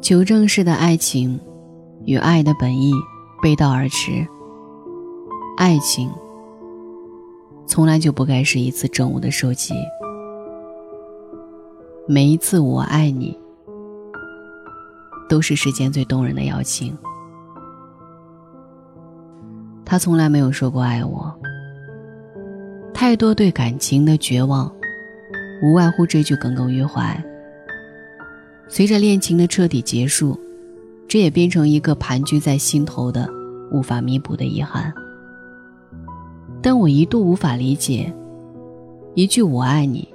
求证式的爱情，与爱的本意背道而驰。爱情，从来就不该是一次证物的收集。每一次我爱你，都是世间最动人的邀请。他从来没有说过爱我。太多对感情的绝望，无外乎这句耿耿于怀。随着恋情的彻底结束，这也变成一个盘踞在心头的、无法弥补的遗憾。但我一度无法理解，一句“我爱你”，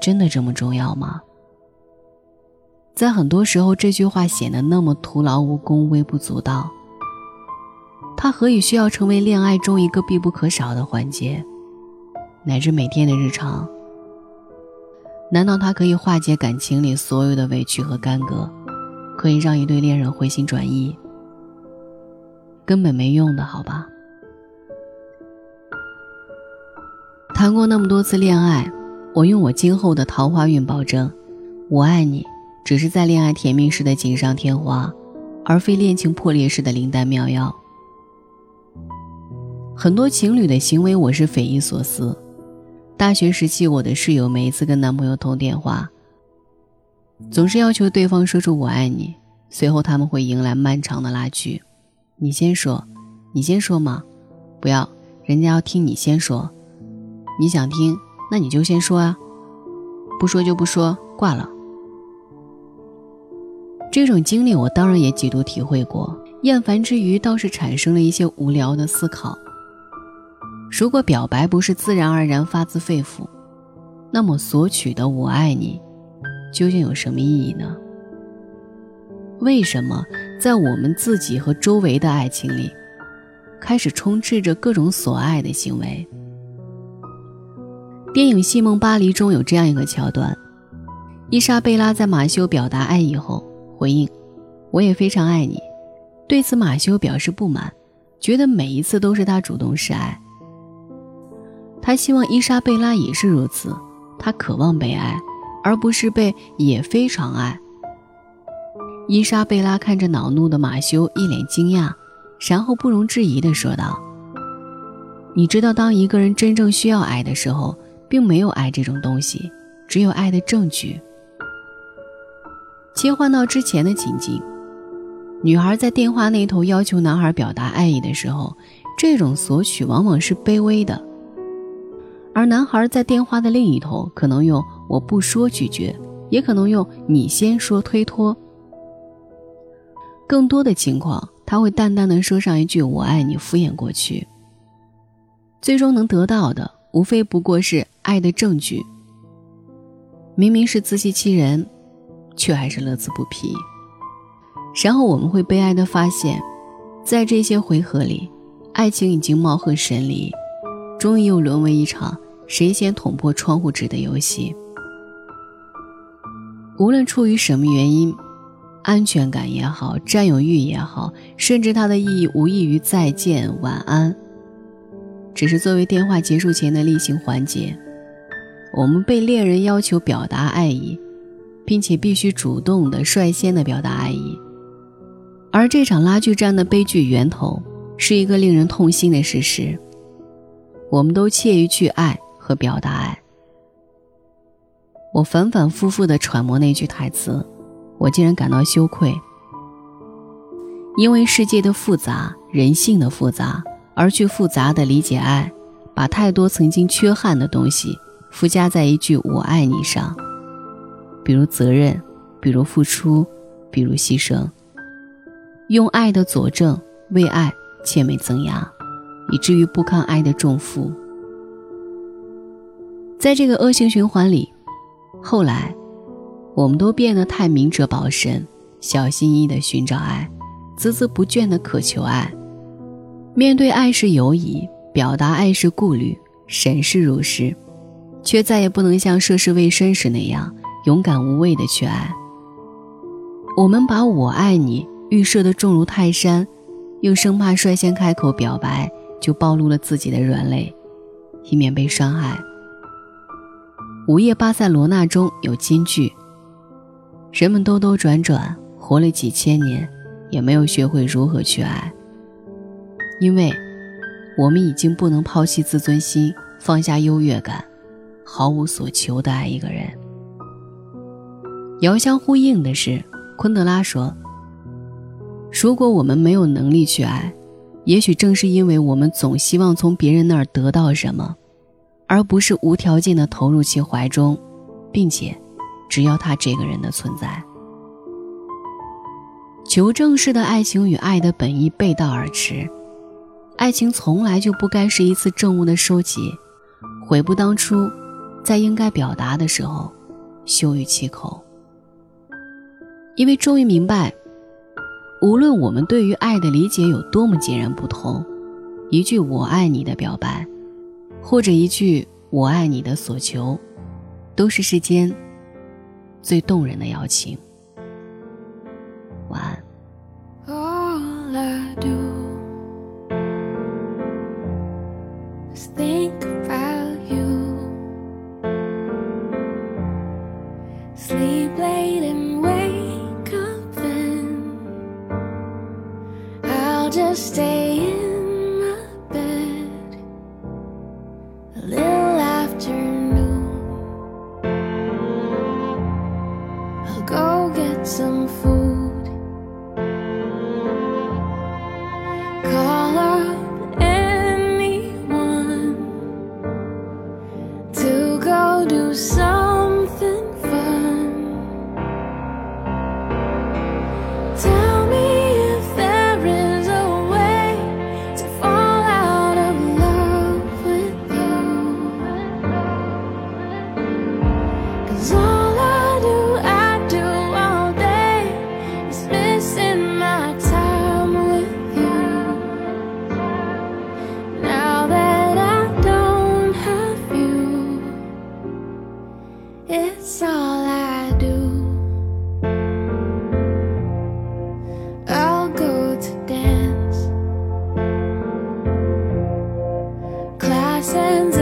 真的这么重要吗？在很多时候，这句话显得那么徒劳无功、微不足道。它何以需要成为恋爱中一个必不可少的环节？乃至每天的日常，难道它可以化解感情里所有的委屈和干戈，可以让一对恋人回心转意？根本没用的，好吧。谈过那么多次恋爱，我用我今后的桃花运保证，我爱你，只是在恋爱甜蜜时的锦上添花，而非恋情破裂时的灵丹妙药。很多情侣的行为，我是匪夷所思。大学时期，我的室友每一次跟男朋友通电话，总是要求对方说出“我爱你”，随后他们会迎来漫长的拉锯：“你先说，你先说嘛，不要，人家要听你先说，你想听，那你就先说啊，不说就不说，挂了。”这种经历我当然也几度体会过，厌烦之余，倒是产生了一些无聊的思考。如果表白不是自然而然发自肺腑，那么索取的“我爱你”究竟有什么意义呢？为什么在我们自己和周围的爱情里，开始充斥着各种索爱的行为？电影《戏梦巴黎》中有这样一个桥段：伊莎贝拉在马修表达爱意后回应：“我也非常爱你。”对此，马修表示不满，觉得每一次都是他主动示爱。他希望伊莎贝拉也是如此，他渴望被爱，而不是被也非常爱。伊莎贝拉看着恼怒的马修，一脸惊讶，然后不容置疑地说道：“你知道，当一个人真正需要爱的时候，并没有爱这种东西，只有爱的证据。”切换到之前的情景，女孩在电话那头要求男孩表达爱意的时候，这种索取往往是卑微的。而男孩在电话的另一头，可能用“我不说”拒绝，也可能用“你先说”推脱。更多的情况，他会淡淡的说上一句“我爱你”，敷衍过去。最终能得到的，无非不过是爱的证据。明明是自欺欺人，却还是乐此不疲。然后我们会悲哀的发现，在这些回合里，爱情已经貌合神离，终于又沦为一场。谁先捅破窗户纸的游戏？无论出于什么原因，安全感也好，占有欲也好，甚至它的意义无异于再见、晚安，只是作为电话结束前的例行环节。我们被恋人要求表达爱意，并且必须主动的、率先的表达爱意。而这场拉锯战的悲剧源头，是一个令人痛心的事实：我们都怯于去爱。和表达爱，我反反复复的揣摩那句台词，我竟然感到羞愧。因为世界的复杂，人性的复杂，而去复杂的理解爱，把太多曾经缺憾的东西附加在一句“我爱你”上，比如责任，比如付出，比如牺牲，用爱的佐证为爱切美增压，以至于不堪爱的重负。在这个恶性循环里，后来，我们都变得太明哲保身，小心翼翼地寻找爱，孜孜不倦地渴求爱。面对爱是犹疑，表达爱是顾虑，审视如是，却再也不能像涉世未深时那样勇敢无畏地去爱。我们把我爱你预设的重如泰山，又生怕率先开口表白就暴露了自己的软肋，以免被伤害。午夜巴塞罗那中有金句：“人们兜兜转转活了几千年，也没有学会如何去爱，因为，我们已经不能抛弃自尊心，放下优越感，毫无所求的爱一个人。遥相呼应的是，昆德拉说：“如果我们没有能力去爱，也许正是因为我们总希望从别人那儿得到什么，而不是无条件的投入其怀中，并且。”只要他这个人的存在，求证式的爱情与爱的本意背道而驰。爱情从来就不该是一次证物的收集，悔不当初，在应该表达的时候，羞于启口。因为终于明白，无论我们对于爱的理解有多么截然不同，一句“我爱你”的表白，或者一句我爱你的所求，都是世间最动人的邀请。晚安。辛苦 lessons